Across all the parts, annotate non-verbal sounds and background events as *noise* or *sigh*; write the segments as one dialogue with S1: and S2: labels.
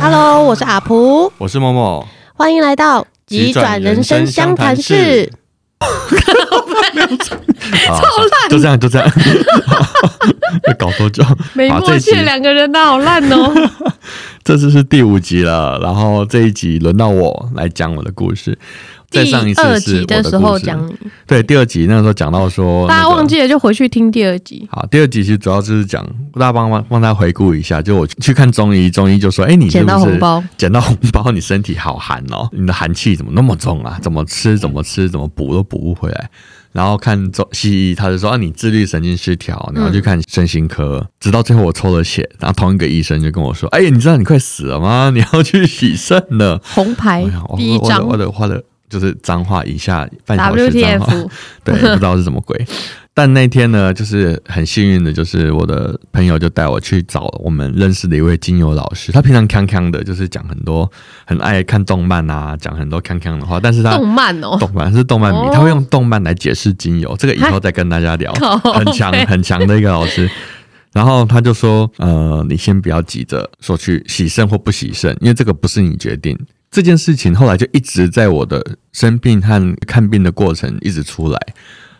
S1: Hello，我是阿普，
S2: 我是默默，
S1: 欢迎来到急转人生相谈室。
S2: 超 *laughs* 烂，就这样，就这样，*laughs* 搞多久？
S1: 没默契，两个人都好烂哦。*laughs*
S2: 这次是第五集了，然后这一集轮到我来讲我的故事。再上一次是我的故事，对，第二集那个时候讲到说，
S1: 大家忘记了就回去听第二集。
S2: 好，第二集其实主要就是讲，大家帮帮帮他回顾一下，就我去看中医，中医就说，哎，你捡到红包，捡到红包，你身体好寒哦，你的寒气怎么那么重啊？怎么吃怎么吃怎么补都补不回来。然后看中西医，他就说啊，你自律神经失调，然后去看身心科，嗯、直到最后我抽了血，然后同一个医生就跟我说，哎，你知道你快死了吗？你要去洗肾了，
S1: 红牌第一张，
S2: 我的我的。就是脏话以下半小时脏话，*laughs* 对，不知道是什么鬼。*laughs* 但那天呢，就是很幸运的，就是我的朋友就带我去找我们认识的一位精油老师。他平常康康的，就是讲很多很爱看动漫啊，讲很多康康的话。但是他
S1: 动漫哦，
S2: 动漫是动漫迷，他会用动漫来解释精油。这个以后再跟大家聊。*laughs* 很强很强的一个老师。然后他就说：“呃，你先不要急着说去洗肾或不洗肾，因为这个不是你决定。”这件事情后来就一直在我的生病和看病的过程一直出来，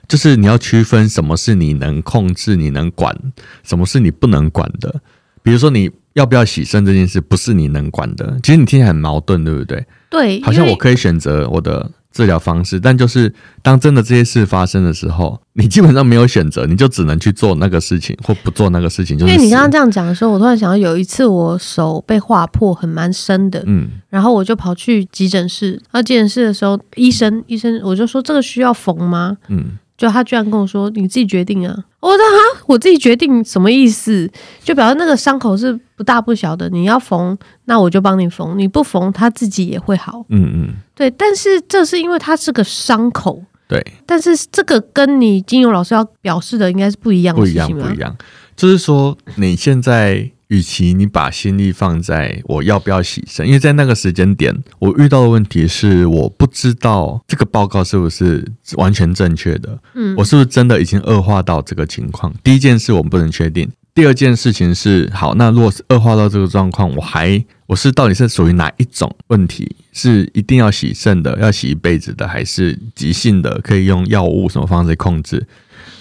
S2: 就是你要区分什么是你能控制、你能管，什么是你不能管的。比如说你要不要洗肾这件事，不是你能管的。其实你听起来很矛盾，对不对？
S1: 对，
S2: 好像我可以选择我的。治疗方式，但就是当真的这些事发生的时候，你基本上没有选择，你就只能去做那个事情或不做那个事情。就是
S1: 因为你刚刚这样讲的时候，我突然想到有一次我手被划破，很蛮深的，嗯，然后我就跑去急诊室，到急诊室的时候，医生医生我就说这个需要缝吗？嗯。就他居然跟我说：“你自己决定啊！”我说：“哈，我自己决定什么意思？就表示那个伤口是不大不小的，你要缝，那我就帮你缝；你不缝，他自己也会好。”嗯嗯，对。但是这是因为它是个伤口，
S2: 对。
S1: 但是这个跟你精油老师要表示的应该是不一样的事情？
S2: 不一样，不一样。就是说你现在。与其你把心力放在我要不要洗肾，因为在那个时间点，我遇到的问题是我不知道这个报告是不是完全正确的，嗯，我是不是真的已经恶化到这个情况？第一件事我们不能确定，第二件事情是，好，那如果是恶化到这个状况，我还我是到底是属于哪一种问题？是一定要洗肾的，要洗一辈子的，还是急性的，可以用药物什么方式控制？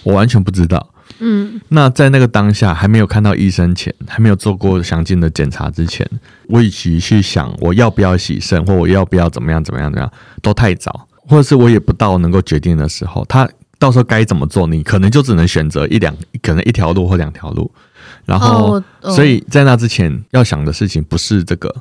S2: 我完全不知道。嗯，那在那个当下还没有看到医生前，还没有做过详尽的检查之前，我与其去想我要不要洗肾，或我要不要怎么样怎么样怎么样，都太早，或者是我也不到能够决定的时候，他到时候该怎么做，你可能就只能选择一两，可能一条路或两条路，然后，所以在那之前要想的事情不是这个。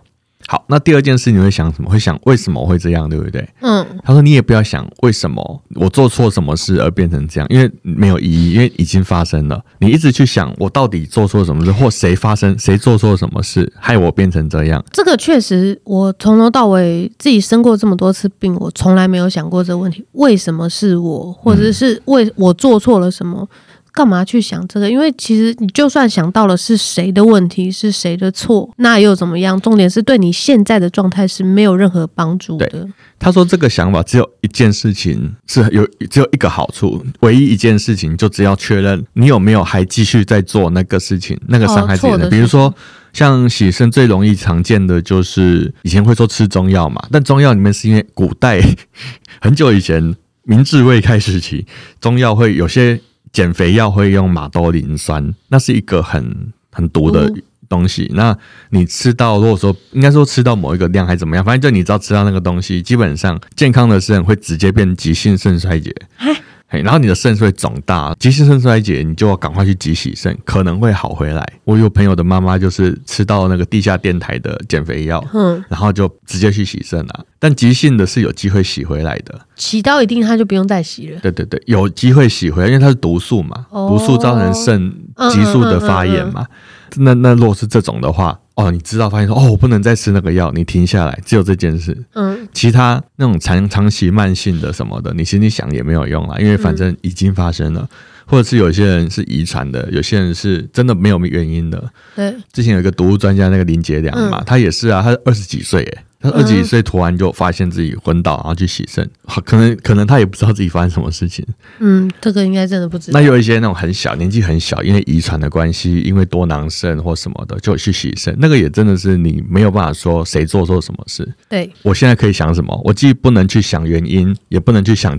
S2: 好，那第二件事你会想什么？会想为什么会这样，对不对？嗯，他说你也不要想为什么我做错什么事而变成这样，因为没有意义，因为已经发生了。你一直去想我到底做错什么事，或谁发生谁做错什么事害我变成这样。
S1: 这个确实，我从头到尾自己生过这么多次病，我从来没有想过这个问题：为什么是我，或者是为我做错了什么？干嘛去想这个？因为其实你就算想到了是谁的问题，是谁的错，那又怎么样？重点是对你现在的状态是没有任何帮助的。
S2: 他说这个想法只有一件事情是有只有一个好处，唯一一件事情就只要确认你有没有还继续在做那个事情，那个伤害自己的。比如说像洗肾最容易常见的就是以前会说吃中药嘛，但中药里面是因为古代 *laughs* 很久以前明治未开时期，中药会有些。减肥药会用马兜铃酸，那是一个很很毒的东西。那你吃到，如果说应该说吃到某一个量还怎么样，反正就你知道吃到那个东西，基本上健康的肾会直接变急性肾衰竭。然后你的肾是会肿大，急性肾衰竭，你就要赶快去急洗肾，可能会好回来。我有朋友的妈妈就是吃到那个地下电台的减肥药，嗯，然后就直接去洗肾了。但急性的是有机会洗回来的，
S1: 洗到一定它就不用再洗了。
S2: 对对对，有机会洗回来，因为它是毒素嘛，哦、毒素造成肾急速的发炎嘛。嗯嗯嗯嗯、那那若是这种的话。哦，你知道发现说哦，我不能再吃那个药，你停下来，只有这件事。嗯，其他那种长长期慢性的什么的，你心里想也没有用啦，因为反正已经发生了，嗯、或者是有些人是遗传的，有些人是真的没有原因的。对，之前有一个毒物专家，那个林杰良嘛，嗯、他也是啊，他二十几岁，哎，他二十几岁突然就发现自己昏倒，然后去洗肾，可能可能他也不知道自己发生什么事情。
S1: 嗯，这个应该真的不知道。
S2: 那有一些那种很小年纪很小，因为遗传的关系，因为多囊肾或什么的就去洗肾，那个也真的是你没有办法说谁做错什么事。
S1: 对，
S2: 我现在可以想什么？我既不能去想原因，也不能去想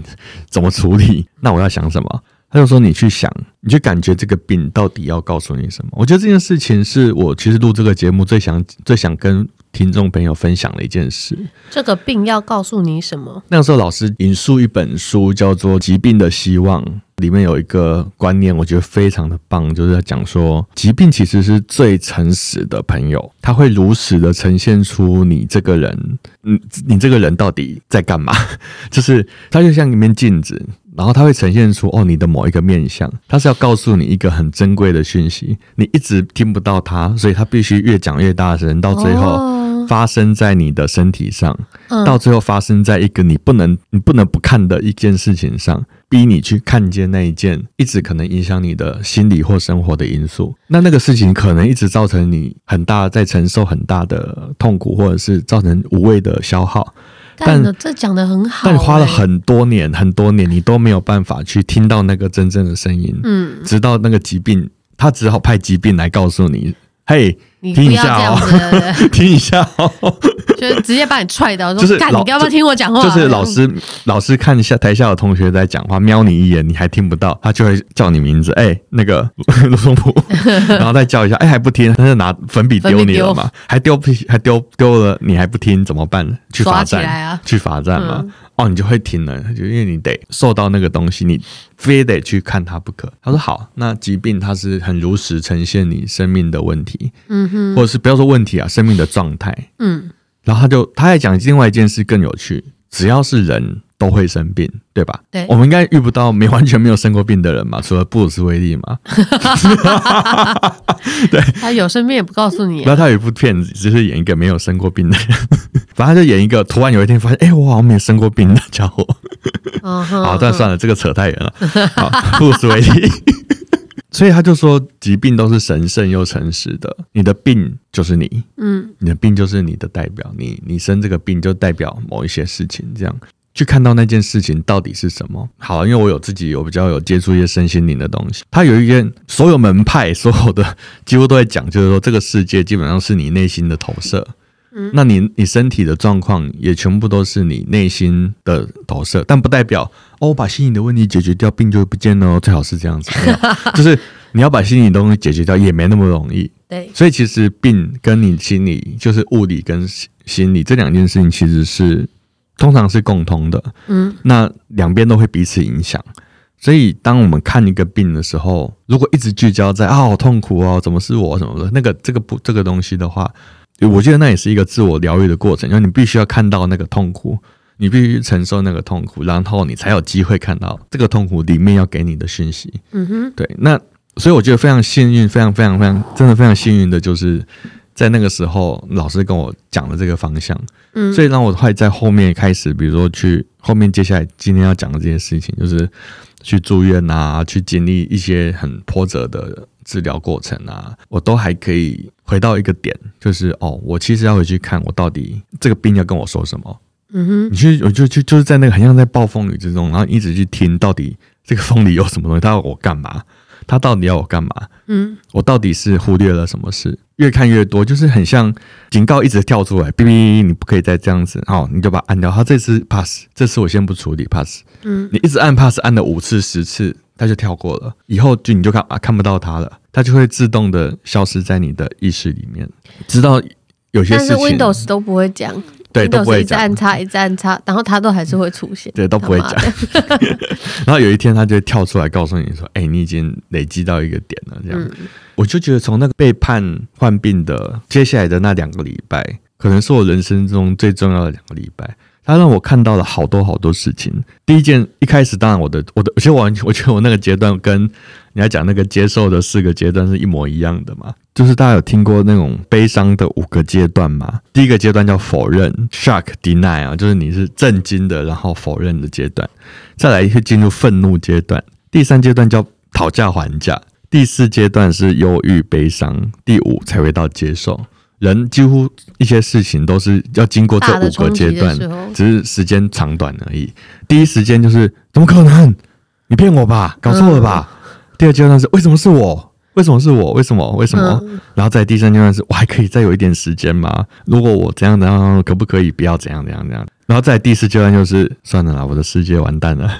S2: 怎么处理，那我要想什么？他就说：“你去想，你去感觉这个病到底要告诉你什么？”我觉得这件事情是我其实录这个节目最想、最想跟听众朋友分享了一件事。
S1: 这个病要告诉你什么？
S2: 那个时候老师引述一本书，叫做《疾病的希望》，里面有一个观念，我觉得非常的棒，就是在讲说，疾病其实是最诚实的朋友，他会如实的呈现出你这个人，嗯，你这个人到底在干嘛？*laughs* 就是它就像一面镜子。然后它会呈现出哦，你的某一个面相，它是要告诉你一个很珍贵的讯息，你一直听不到它，所以它必须越讲越大声，到最后发生在你的身体上，哦、到最后发生在一个你不能你不能不看的一件事情上，逼你去看见那一件一直可能影响你的心理或生活的因素。那那个事情可能一直造成你很大在承受很大的痛苦，或者是造成无谓的消耗。但
S1: 这讲的很好，
S2: 但花了很多年，很多年，你都没有办法去听到那个真正的声音。嗯，直到那个疾病，他只好派疾病来告诉你：“嘿。”你听一下哦，*laughs* 听一下哦，*laughs*
S1: 就是直接把你踹倒，说：“干，你要不要听我讲话？”
S2: 就是老师，老师看一下台下的同学在讲话，瞄你一眼，你还听不到，他就会叫你名字，哎，那个 *laughs* 罗松普，然后再叫一下，哎，还不听，他就拿粉笔丢你了嘛，还丢还丢丢了，你还不听怎么办？去罚站，去罚站嘛。哦，你就会停了，就因为你得受到那个东西，你非得去看它不可。他说好，那疾病它是很如实呈现你生命的问题，嗯哼，或者是不要说问题啊，生命的状态，嗯。然后他就他还讲另外一件事更有趣，只要是人都会生病，对吧？对，我们应该遇不到没完全没有生过病的人嘛，*laughs* 除了布鲁斯威利嘛。*laughs* 对，
S1: 他有生病也不告诉你。
S2: 那他有一部片子，就是演一个没有生过病的人。*laughs* 反正他就演一个，突然有一天发现，哎、欸，我好像没有生过病的家伙。Uh. 好，但算了，这个扯太远了。好，布鲁斯威利。所以他就说，疾病都是神圣又诚实的。你的病就是你，嗯，你的病就是你的代表。你你生这个病就代表某一些事情，这样去看到那件事情到底是什么。好，因为我有自己有比较有接触一些身心灵的东西。它有一件，所有门派所有的几乎都在讲，就是说这个世界基本上是你内心的投射。嗯，那你你身体的状况也全部都是你内心的投射，但不代表哦，我把心理的问题解决掉，病就会不见了哦。最好是这样子，*laughs* 就是你要把心理的东西解决掉，也没那么容易。对，所以其实病跟你心理，就是物理跟心理这两件事情，其实是通常是共通的。嗯，那两边都会彼此影响。所以当我们看一个病的时候，如果一直聚焦在啊，好痛苦哦，怎么是我什么的，那个这个不这个东西的话。我觉得那也是一个自我疗愈的过程，因为你必须要看到那个痛苦，你必须承受那个痛苦，然后你才有机会看到这个痛苦里面要给你的讯息。嗯哼，对。那所以我觉得非常幸运，非常非常非常真的非常幸运的，就是在那个时候老师跟我讲了这个方向。嗯，所以让我会在后面开始，比如说去后面接下来今天要讲的这件事情，就是去住院啊，去经历一些很波折的。治疗过程啊，我都还可以回到一个点，就是哦，我其实要回去看我到底这个病要跟我说什么。嗯哼，你去，我就就就是在那个很像在暴风雨之中，然后一直去听到底这个风里有什么东西，他要我干嘛？他到底要我干嘛？嗯，我到底是忽略了什么事？越看越多，就是很像警告一直跳出来，哔哔，你不可以再这样子，好，你就把它按掉。他这次 pass，这次我先不处理 pass。嗯，你一直按 pass，按了五次、十次。它就跳过了，以后就你就看啊看不到它了，它就会自动的消失在你的意识里面。直到有些事情，但
S1: 是 Windows 都不会讲，
S2: 对，都不会讲，
S1: 一直按叉，一直按叉，然后它都还是会出现，
S2: 对，都不会讲。*laughs* 然后有一天，它就会跳出来告诉你说：“哎、欸，你已经累积到一个点了。”这样，嗯、我就觉得从那个被判患病的接下来的那两个礼拜，可能是我人生中最重要的两个礼拜。他让我看到了好多好多事情。第一件，一开始当然我的我的，而且我我觉得我那个阶段跟你要讲那个接受的四个阶段是一模一样的嘛。就是大家有听过那种悲伤的五个阶段吗？第一个阶段叫否认 （shock deny） 啊，就是你是震惊的，然后否认的阶段。再来是进入愤怒阶段。第三阶段叫讨价还价。第四阶段是忧郁悲伤。第五才会到接受。人几乎一些事情都是要经过这五个阶段，只是时间长短而已。第一时间就是怎么可能？你骗我吧，搞错了吧？嗯、第二阶段是为什么是我？为什么是我？为什么？为什么？嗯、然后在第三阶段是我还可以再有一点时间吗？如果我怎样怎样，可不可以不要怎样怎样怎样？然后在第四阶段就是算了啦，我的世界完蛋了，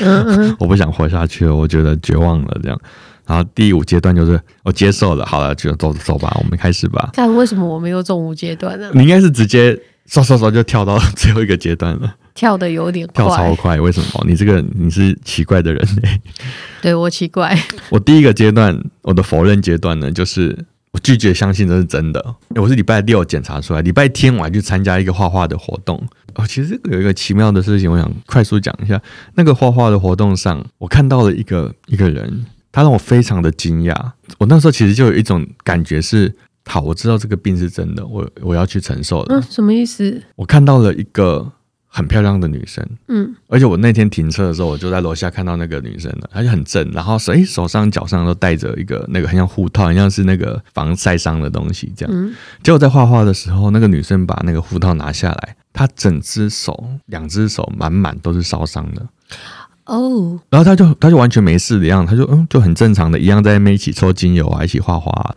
S2: 嗯嗯 *laughs* 我不想活下去了，我觉得绝望了这样。然后第五阶段就是我接受了，好了，就走走吧，我们开始吧。
S1: 但为什么我没有中五阶段呢？
S2: 你应该是直接刷刷刷就跳到最后一个阶段了，
S1: 跳的有点快，
S2: 跳超快。为什么？你这个你是奇怪的人欸。*laughs*
S1: 对，我奇怪。*laughs*
S2: 我第一个阶段，我的否认阶段呢，就是我拒绝相信这是真的。我是礼拜六检查出来，礼拜天我还去参加一个画画的活动。哦，其实有一个奇妙的事情，我想快速讲一下。那个画画的活动上，我看到了一个一个人。他让我非常的惊讶，我那时候其实就有一种感觉是，好，我知道这个病是真的，我我要去承受的。
S1: 嗯，什么意思？
S2: 我看到了一个很漂亮的女生，嗯，而且我那天停车的时候，我就在楼下看到那个女生了，她就很正，然后手诶手上脚上都戴着一个那个很像护套，很像是那个防晒伤的东西这样。嗯，结果在画画的时候，那个女生把那个护套拿下来，她整只手两只手满满都是烧伤的。哦，oh. 然后她就她就完全没事的样子，她就嗯就很正常的一样在那边一起抽精油啊，一起画画啊。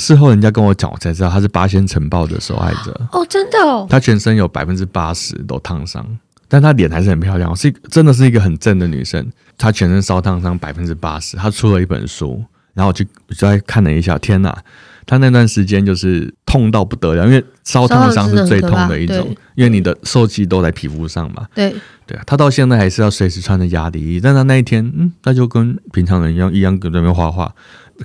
S2: 事后人家跟我讲，我才知道他是八仙城爆的受害者。哦，oh, 真的哦，他全身有百分之八十都烫伤，但她脸还是很漂亮，是真的是一个很正的女生。她全身烧烫伤百分之八十，她出了一本书，然后我就我就在看了一下，天哪！她那段时间就是痛到不得了，因为烧烫伤是最痛的一种，因为你的受气都在皮肤上嘛。对对啊，他到现在还是要随时穿着压力衣，但她那一天，嗯，他就跟平常人一样，一样跟那边画画。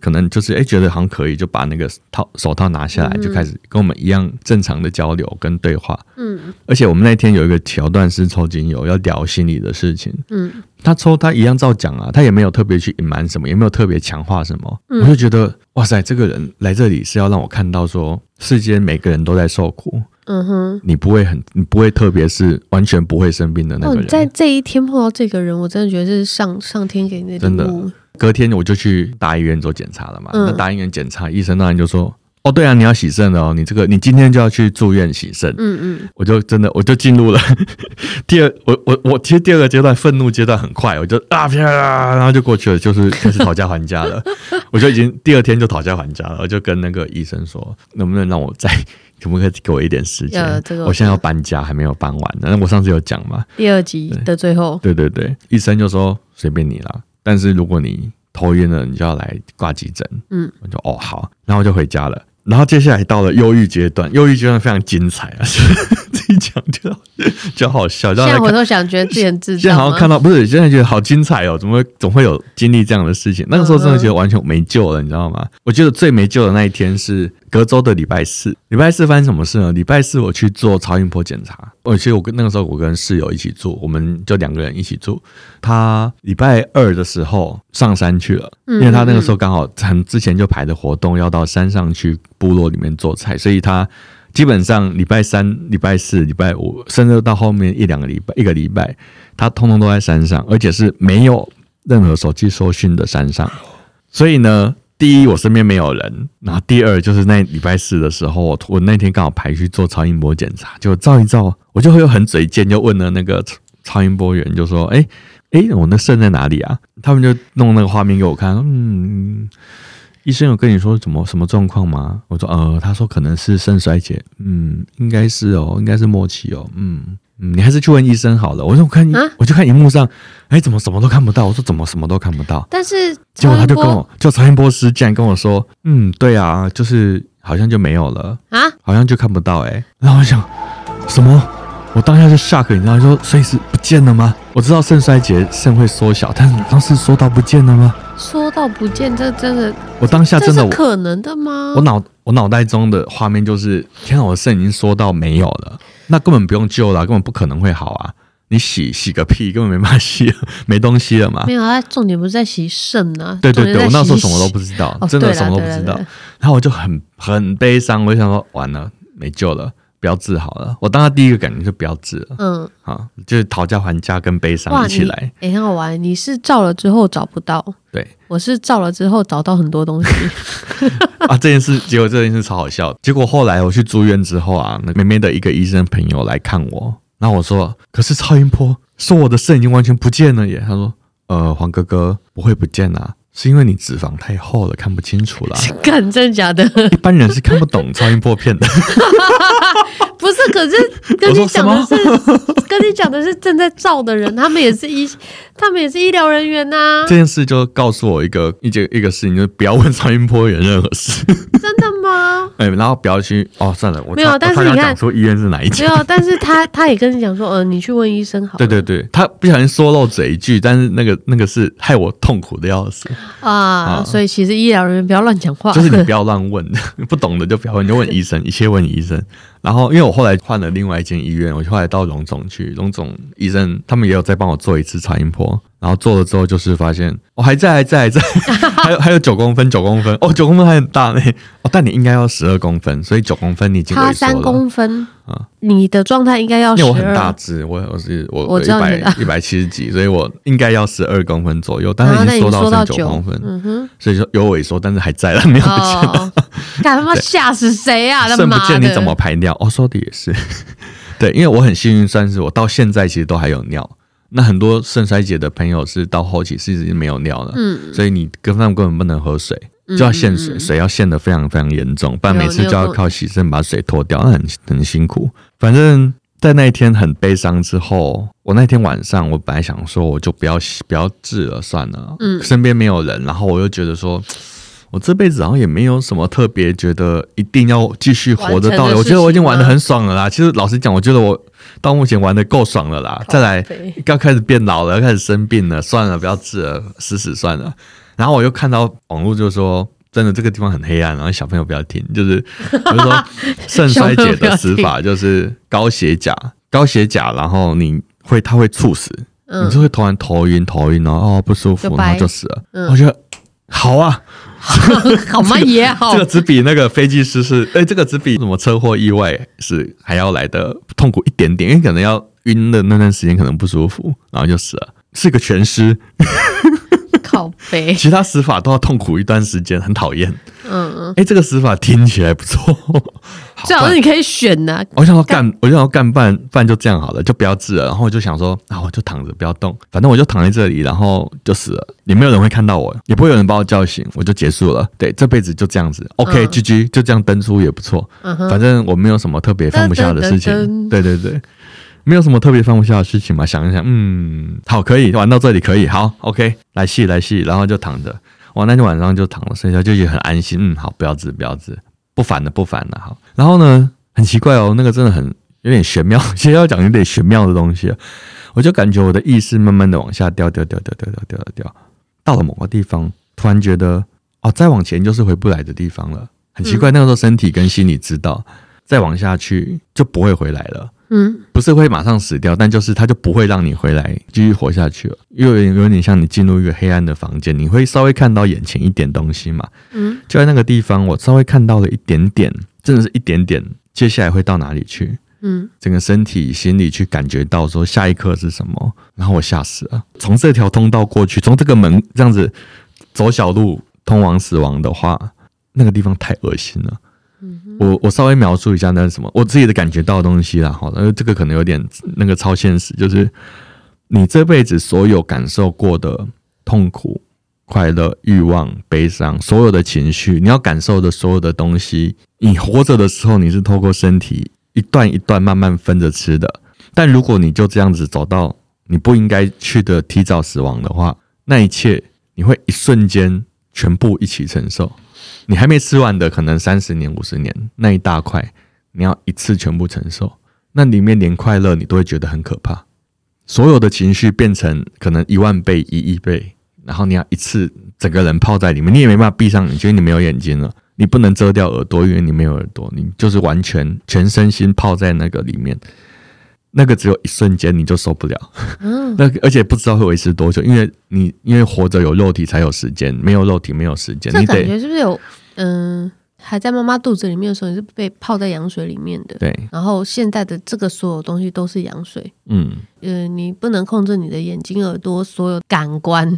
S2: 可能就是哎，觉得好像可以，就把那个套手套拿下来，就开始跟我们一样正常的交流跟对话。嗯，而且我们那天有一个桥段是抽精油，要聊心理的事情。嗯，他抽他一样照讲啊，他也没有特别去隐瞒什么，也没有特别强化什么。嗯，我就觉得哇塞，这个人来这里是要让我看到说，世间每个人都在受苦。嗯哼，你不会很，你不会特别是完全不会生病的那个人。哦，
S1: 在这一天碰到这个人，我真的觉得是上上天给你的礼物。
S2: 隔天我就去大医院做检查了嘛。嗯、那大医院检查，医生当然就说：“哦，对啊，你要洗肾了哦，你这个你今天就要去住院洗肾。”嗯嗯，我就真的我就进入了 *laughs* 第二，我我我其实第二个阶段愤怒阶段很快，我就啊啪，然后就过去了，就是开始讨价还价了。*laughs* 我就已经第二天就讨价还价了，我就跟那个医生说：“能不能让我再可不可以给我一点时间？这个我，我现在要搬家，还没有搬完。那我上次有讲嘛？
S1: 第二集的最后，
S2: 对对对，医生就说随便你了。”但是如果你头晕了，你就要来挂急诊。嗯，我就哦好，然后就回家了。然后接下来到了忧郁阶段，忧郁阶段非常精彩啊！*laughs* 自己讲就就好笑。现
S1: 在我都想觉得自己很智障。
S2: 现在好像看到不是，现在觉得好精彩哦！怎么会总会有经历这样的事情？那个时候真的觉得完全没救了，你知道吗？我觉得最没救的那一天是隔周的礼拜四。礼拜四发生什么事呢？礼拜四我去做超音波检查。而且我跟那个时候我跟室友一起住，我们就两个人一起住。他礼拜二的时候上山去了，因为他那个时候刚好很之前就排的活动要到山上去。部落里面做菜，所以他基本上礼拜三、礼拜四、礼拜五，甚至到后面一两个礼拜、一个礼拜，他通通都在山上，而且是没有任何手机收讯的山上。所以呢，第一我身边没有人，然后第二就是那礼拜四的时候，我那天刚好排去做超音波检查，就照一照，我就会很嘴贱，就问了那个超音波员，就说：“哎哎，我那肾在哪里啊？”他们就弄那个画面给我看，嗯。医生有跟你说什么什么状况吗？我说呃，他说可能是肾衰竭，嗯，应该是哦，应该是末期哦，嗯嗯，你还是去问医生好了。我说我看，啊、我就看荧幕上，哎，怎么什么都看不到？我说怎么什么都看不到？
S1: 但是
S2: 结果他就跟我，就曹音波师竟然跟我说，嗯，对啊，就是好像就没有了啊，好像就看不到哎、欸。然后我想什么？我当下就 shock，你知道，说所以是不见了吗？我知道肾衰竭肾会缩小，但是当时缩到不见了吗？
S1: 缩到不见，这真的，
S2: 我当下真的
S1: 可能的吗？
S2: 我脑我脑袋中的画面就是，天啊，我的肾已经缩到没有了，那根本不用救了，根本不可能会好啊！你洗洗个屁，根本没办法洗，没东西了嘛。
S1: 没有啊，重点不是在洗肾啊。
S2: 对对对，我那时候什么都不知道，真的什么都不知道。然后我就很很悲伤，我就想说，完了，没救了。不要治好了。我当他第一个感觉就不要治了。嗯，好，就是讨价还价跟悲伤一起来。
S1: 哎、欸，很好玩。你是照了之后找不到，
S2: 对，
S1: 我是照了之后找到很多东西。*laughs*
S2: 啊，这件事，结果这件事超好笑。结果后来我去住院之后啊，那妹妹的一个医生朋友来看我，然后我说：“可是超音波说我的肾已经完全不见了耶。”他说：“呃，黄哥哥不会不见啊。”是因为你脂肪太厚了，看不清楚啦。*laughs*
S1: 干，真的假的？
S2: 一般人是看不懂超音波片的。*laughs*
S1: 不是，可是跟你讲的是，跟你讲的是正在照的人，他们也是医，他们也是医疗人员呐、啊。
S2: 这件事就告诉我一个一件一个事情，就是不要问超音波员任何事。
S1: 真的吗？
S2: 哎、欸，然后不要去哦，算了，我
S1: 没有。但是你看，
S2: 说医院是哪一家？
S1: 没有，但是他 *laughs* 他也跟你讲说，呃，你去问医生好。
S2: 对对对，他不小心说漏嘴一句，但是那个那个是害我痛苦的要死
S1: 啊，啊！所以其实医疗人员不要乱讲话，
S2: 就是你不要 *laughs* 乱问，*laughs* 不懂的就不要问，你就问医生，一切问医生。然后，因为我后来换了另外一间医院，我后来到荣总去，荣总医生他们也有再帮我做一次超音波。然后做了之后，就是发现我、哦、还在，还在，还在，还 *laughs* 有还有九公分，九公分哦，九公分还很大呢。哦，但你应该要十二公分，所以九公分你已经差
S1: 三公分啊。你的状态应该要12，
S2: 因为我很大只，我我是我我一百一百七十几，所以我应该要十二公分左右。但是已经缩到九公分，嗯哼，所以说有萎缩，但是还在了，没有不见了。
S1: 干他妈吓死谁啊？
S2: 肾不见你怎么排尿？哦，说的也是，*laughs* 对，因为我很幸运，算是我到现在其实都还有尿。那很多肾衰竭的朋友是到后期是已经没有尿了，嗯，所以你根本根本不能喝水，就要限水，水要限的非常非常严重，不然每次就要靠洗肾把水脱掉，那很很辛苦。反正，在那一天很悲伤之后，我那天晚上我本来想说我就不要不要治了算了，嗯，身边没有人，然后我又觉得说。我这辈子好像也没有什么特别觉得一定要继续活着到的。我觉得我已经玩的很爽了啦。其实老实讲，我觉得我到目前玩的够爽了啦。再来，要开始变老了，要开始生病了，算了，不要治了，死死算了。然后我又看到网络就说，真的这个地方很黑暗，然后小朋友不要听，就是比如说 *laughs* 肾衰竭的死法就是高血钾，高血钾，然后你会他会猝死，你就会突然头晕头晕，然后哦不舒服，然后就死了。我觉得好啊。*laughs*
S1: 好吗？也好，
S2: 这个只比那个飞机失事，哎，这个只比什么车祸意外是还要来的痛苦一点点，因为可能要晕的那段时间可能不舒服，然后就死了，是个全尸。
S1: 靠背，*laughs*
S2: 其他死法都要痛苦一段时间，很讨厌。嗯嗯，哎，这个死法听起来不错，*laughs*
S1: 最好是你可以选呐、啊。
S2: 我想要干，我想要干半半就这样好了，就不要治了。然后我就想说，啊，我就躺着不要动，反正我就躺在这里，然后就死了，也没有人会看到我，也不会有人把我叫醒，我就结束了。对，这辈子就这样子。OK，GG，、嗯、就这样登出也不错。嗯哼，反正我没有什么特别放不下的事情。对对对。没有什么特别放不下的事情嘛？想一想，嗯，好，可以玩到这里，可以，好，OK，来戏来戏，然后就躺着，哇，那天晚上就躺了睡觉，就也很安心，嗯，好，不要治，不要治，不烦了，不烦了，好，然后呢，很奇怪哦，那个真的很有点玄妙，*laughs* 其实要讲有点玄妙的东西，我就感觉我的意识慢慢的往下掉，掉，掉，掉，掉，掉，掉，掉，到了某个地方，突然觉得，哦，再往前就是回不来的地方了，很奇怪，那个时候身体跟心里知道，再往下去就不会回来了。嗯，不是会马上死掉，但就是他就不会让你回来继续活下去了，因为有点像你进入一个黑暗的房间，你会稍微看到眼前一点东西嘛。嗯，就在那个地方，我稍微看到了一点点，真的是一点点。接下来会到哪里去？嗯，整个身体、心里去感觉到说下一刻是什么，然后我吓死了。从这条通道过去，从这个门这样子走小路通往死亡的话，那个地方太恶心了。我我稍微描述一下那是什么，我自己的感觉到的东西啦，好，因为这个可能有点那个超现实，就是你这辈子所有感受过的痛苦、快乐、欲望、悲伤，所有的情绪，你要感受的所有的东西，你活着的时候你是透过身体一段一段慢慢分着吃的，但如果你就这样子走到你不应该去的提早死亡的话，那一切你会一瞬间全部一起承受。你还没吃完的，可能三十年、五十年那一大块，你要一次全部承受，那里面连快乐你都会觉得很可怕。所有的情绪变成可能一万倍、一亿倍，然后你要一次整个人泡在里面，你也没办法闭上，你觉得你没有眼睛了，你不能遮掉耳朵，因为你没有耳朵，你就是完全全身心泡在那个里面。那个只有一瞬间，你就受不了。嗯，*laughs* 那而且不知道会维持多久，因为你因为活着有肉体才有时间，没有肉体没有时间。你得
S1: 是不是有嗯还在妈妈肚子里面的时候，你是被泡在羊水里面的。
S2: 对。
S1: 然后现在的这个所有东西都是羊水。嗯。呃，你不能控制你的眼睛、耳朵，所有感官。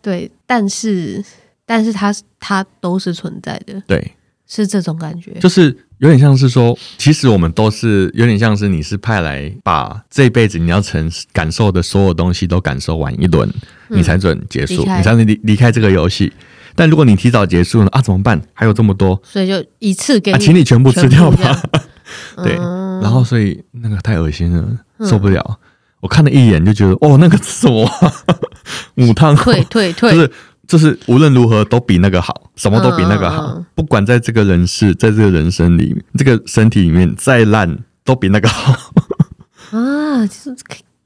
S1: 对。但是，但是它它都是存在的。
S2: 对。
S1: 是这种感觉。
S2: 就是有点像是说，其实我们都是有点像是你是派来把这辈子你要承感受的所有东西都感受完一轮，嗯、你才准结束，你才能离离开这个游戏。但如果你提早结束了啊，怎么办？还有这么多，
S1: 所以就一次给你、啊，
S2: 请你全部吃掉吧。*laughs* 对，嗯、然后所以那个太恶心了，受不了。嗯、我看了一眼就觉得，哦，那个是什么 *laughs* 母汤？
S1: 退退退，*laughs*
S2: 就是就是无论如何都比那个好，什么都比那个好。嗯、不管在这个人世，在这个人生里面，这个身体里面再烂，都比那个好。*laughs* 啊，就是。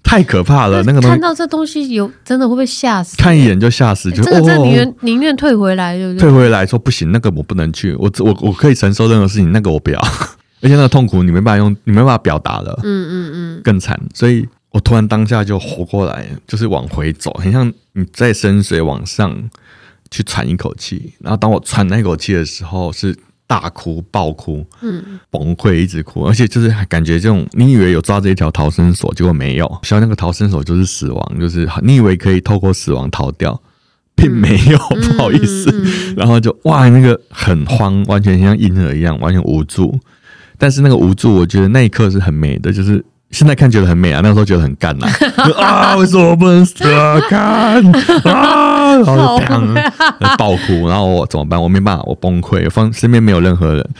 S2: 太可怕了，那个东西
S1: 看到这东西有真的会被吓死，
S2: 看一眼就吓死，就
S1: 真的宁愿宁愿退回来，对不对？
S2: 退回来说不行，那个我不能去，我我我可以承受任何事情，那个我不要，*laughs* 而且那个痛苦你没办法用，你没办法表达了，嗯嗯嗯，更惨，所以我突然当下就活过来，就是往回走，很像你在深水往上去喘一口气，然后当我喘那口气的时候是。大哭、爆哭、嗯，崩溃，一直哭，而且就是感觉这种，你以为有抓着一条逃生索，结果没有，像那个逃生索就是死亡，就是你以为可以透过死亡逃掉，并没有，嗯、不好意思，嗯嗯、然后就哇，那个很慌，完全像婴儿一样，完全无助，但是那个无助，我觉得那一刻是很美的，就是。现在看觉得很美啊，那个时候觉得很干 *laughs* 呐啊！为什么我不能死啊？看 *laughs* 啊！然后就砰，爆哭，然后我怎么办？我没办法，我崩溃，方身边没有任何人，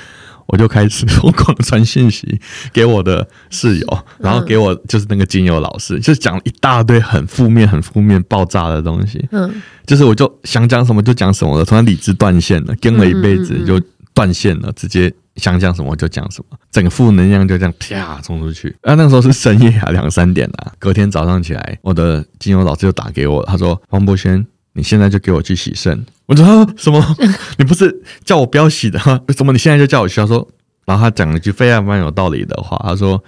S2: 我就开始疯狂传信息给我的室友，然后给我就是那个精油老师，就讲一大堆很负面、很负面、爆炸的东西。嗯，就是我就想讲什么就讲什么了，突然理智断线了，跟了一辈子就断线了，直接。想讲什么就讲什么，整个负能量就这样啪冲出去。啊，那个时候是深夜啊，两三点啊。隔天早上起来，我的精油老师就打给我，他说：“黄柏轩，你现在就给我去洗肾。”我说：“什么？*laughs* 你不是叫我不要洗的吗？为什么你现在就叫我去？”他说，然后他讲了一句非常非常有道理的话，他说：“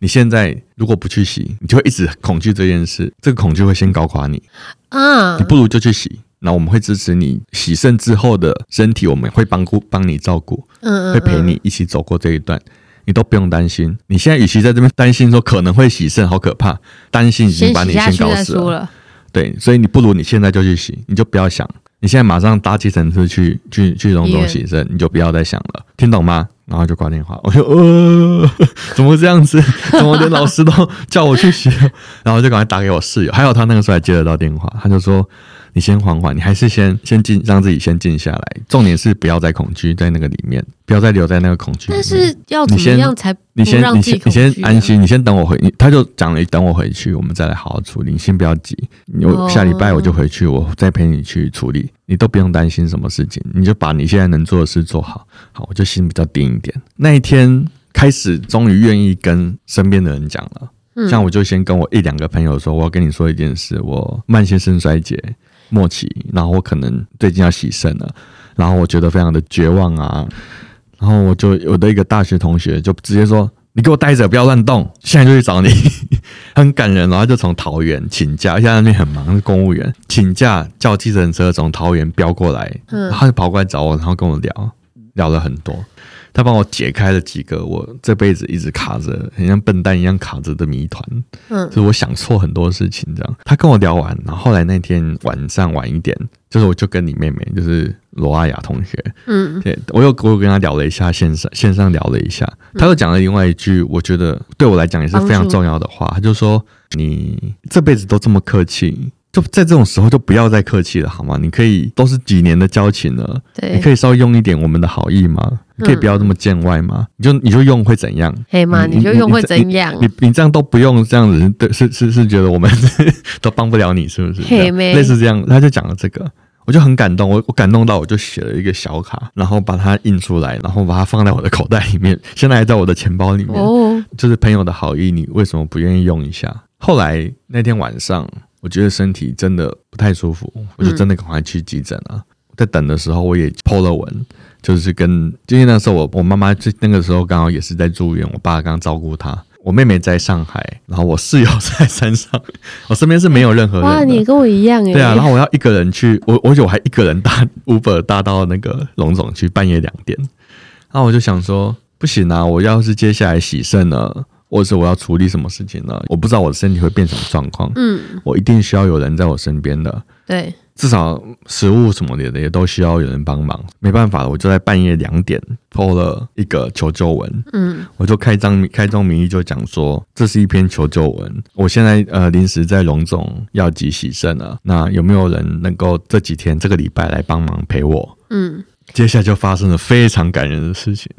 S2: 你现在如果不去洗，你就会一直恐惧这件事，这个恐惧会先搞垮你。啊，你不如就去洗。”那我们会支持你洗肾之后的身体，我们会帮顾帮你照顾，嗯，嗯，嗯，会陪你一起走过这一段，你都不用担心。你现在与其在这边担心说可能会洗肾，好可怕，担心已经把你先搞死了。了对，所以你不如你现在就去洗，你就不要想，你现在马上搭计程车去去去荣总洗肾，你就不要再想了，听懂吗？然后就挂电话，我说呃，*laughs* 怎么会这样子？怎么连老师都叫我去洗？然后就赶快打给我室友，还有他那个时候还接得到电话，他就说。你先缓缓，你还是先先静，让自己先静下来。重点是不要再恐惧在那个里面，不要再留在那个恐惧。但是
S1: 要怎么样才
S2: 你先你先你先安心，你先等我回。他就讲了，等我回去，我们再来好好处理。你先不要急，我下礼拜我就回去，我再陪你去处理。你都不用担心什么事情，你就把你现在能做的事做好。好，我就心比较定一点。那一天开始，终于愿意跟身边的人讲了。像我就先跟我一两个朋友说，我要跟你说一件事，我慢性肾衰竭。末期，然后我可能最近要洗肾了，然后我觉得非常的绝望啊，然后我就我的一个大学同学就直接说：“你给我待着，不要乱动，现在就去找你。*laughs* ”很感人，然后就从桃园请假，现在那边很忙，是公务员，请假叫计程车从桃园飙过来，然后他就跑过来找我，然后跟我聊，聊了很多。他帮我解开了几个我这辈子一直卡着，很像笨蛋一样卡着的谜团。嗯，就是我想错很多事情这样。他跟我聊完，然后后来那天晚上晚一点，就是我就跟你妹妹，就是罗阿雅同学，嗯，对我又我又跟他聊了一下线上线上聊了一下，他又讲了另外一句，我觉得对我来讲也是非常重要的话，他就说：“你这辈子都这么客气。”就在这种时候，就不要再客气了，好吗？你可以都是几年的交情了，对，你可以稍微用一点我们的好意吗？你可以不要这么见外吗？你就你就用会怎样？
S1: 可以吗？你就用会怎样？
S2: 你你这样都不用这样子，对，是是是觉得我们 *laughs* 都帮不了你，是不是？
S1: 嘿，
S2: 类似这样，他就讲了这个，我就很感动，我我感动到我就写了一个小卡，然后把它印出来，然后把它放在我的口袋里面，*laughs* 现在还在我的钱包里面。哦，就是朋友的好意，你为什么不愿意用一下？后来那天晚上。我觉得身体真的不太舒服，我就真的赶快去急诊了。嗯、在等的时候，我也 po 了文，就是跟，因为那时候我我妈妈就那个时候刚好也是在住院，我爸刚照顾她，我妹妹在上海，然后我室友在山上，我身边是没有任何人。哇，
S1: 你跟我一样哎。
S2: 对啊，然后我要一个人去，我而且我还一个人搭 *laughs* Uber 搭到那个龙总去，半夜两点。然后我就想说，不行啊！我要是接下来洗肾了，或者是我要处理什么事情呢？我不知道我的身体会变什么状况。嗯，我一定需要有人在我身边的。
S1: 对，
S2: 至少食物什么的也都需要有人帮忙。没办法，我就在半夜两点 po 了一个求救文。嗯，我就开张开宗明义就讲说，这是一篇求救文。我现在呃临时在荣总要急洗肾了，那有没有人能够这几天这个礼拜来帮忙陪我？嗯。接下来就发生了非常感人的事情。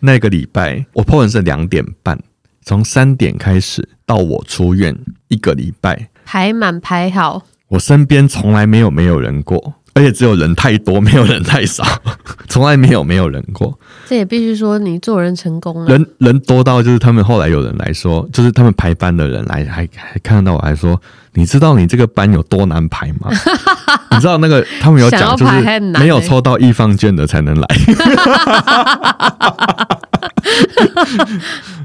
S2: 那个礼拜，我 po 文是两点半，从三点开始到我出院一个礼拜，
S1: 排满排好。
S2: 我身边从来没有没有人过，而且只有人太多，没有人太少，*laughs* 从来没有没有人过。
S1: 这也必须说你做人成功了。
S2: 人人多到就是他们后来有人来说，就是他们排班的人来还还看到我还说。你知道你这个班有多难排吗？*laughs* 你知道那个他们有讲，就是没有抽到易放券的才能来。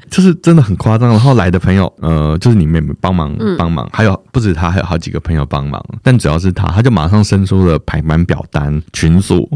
S2: 就是真的很夸张，然后来的朋友，呃，就是你妹妹帮忙帮忙，还有不止他，还有好几个朋友帮忙，但主要是他，他就马上伸出了排班表单群组，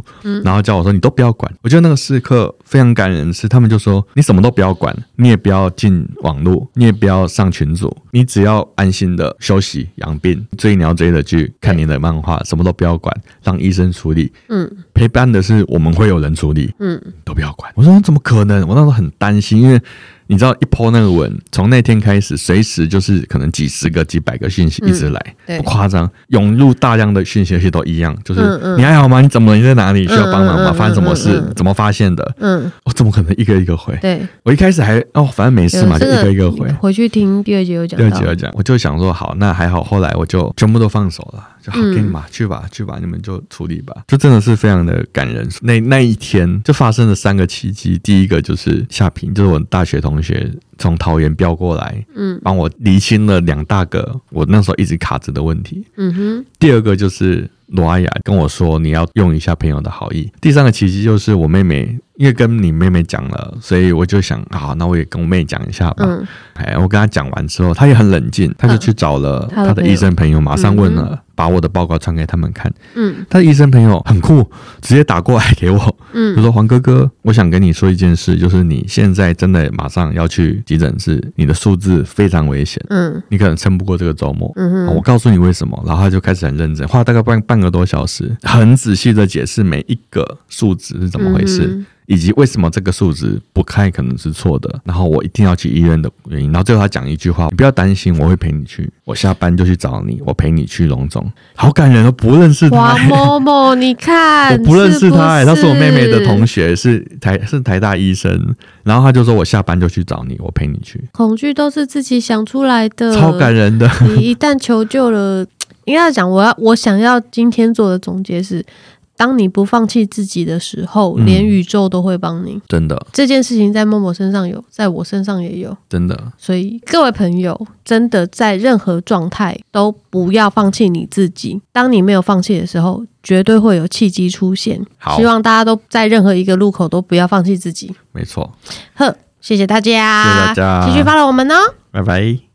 S2: 然后叫我说你都不要管。我觉得那个时刻非常感人，是他们就说你什么都不要管，你也不要进网络，你也不要上群组，你只要安心的休息养病，追你要追的剧，看你的漫画，什么都不要管，让医生处理。嗯，陪伴的是我们会有人处理，嗯，都不要管。我说怎么可能？我那时候很担心，因为。你知道一 po 那个文，从那天开始，随时就是可能几十个、几百个讯息一直来，嗯、不夸张，涌入大量的讯息，而且都一样，就是、嗯嗯、你还好吗？你怎么了？你在哪里？需要帮忙吗？发生什么事？怎么发现的？嗯，我怎么可能一个一个回？
S1: 对，
S2: 我一开始还哦，反正没事嘛，就一个一个回。
S1: 回去听第二集有讲，
S2: 第二集有讲，我就想说好，那还好，后来我就全部都放手了。就好，给你吧，去吧，去吧，你们就处理吧。就真的是非常的感人。那那一天就发生了三个奇迹。第一个就是夏萍，就是我大学同学，从桃园飙过来，嗯，帮我厘清了两大个我那时候一直卡着的问题。嗯哼。第二个就是罗阿雅跟我说，你要用一下朋友的好意。第三个奇迹就是我妹妹。因为跟你妹妹讲了，所以我就想，啊，那我也跟我妹讲一下吧。哎、嗯，我跟她讲完之后，她也很冷静，她就去找了她的医生朋友，马上问了，嗯、把我的报告传给他们看。嗯，她的医生朋友很酷，直接打过来给我，嗯，就说黄哥哥，我想跟你说一件事，就是你现在真的马上要去急诊室，你的数字非常危险，嗯，你可能撑不过这个周末。嗯哼，我告诉你为什么，然后他就开始很认真，花了大概半半个多小时，很仔细的解释每一个数字是怎么回事。嗯以及为什么这个数值不开可能是错的，然后我一定要去医院的原因，然后最后他讲一句话：你不要担心，我会陪你去，我下班就去找你，我陪你去龙总。好感人，哦不认识他。
S1: 黄某某，你看，
S2: 我不认识他，他是我妹妹的同学，是台是台大医生，然后他就说我下班就去找你，我陪你去。
S1: 恐惧都是自己想出来的，
S2: 超感人的。
S1: 你一旦求救了，应该要讲，我要我想要今天做的总结是。当你不放弃自己的时候，连宇宙都会帮你。
S2: 真的，
S1: 这件事情在默默身上有，在我身上也有。
S2: 真的，
S1: 所以各位朋友，真的在任何状态都不要放弃你自己。当你没有放弃的时候，绝对会有契机出现。好，希望大家都在任何一个路口都不要放弃自己。
S2: 没错。
S1: 呵，谢谢大家，
S2: 谢谢大家，
S1: 继续 follow 我们哦。
S2: 拜拜。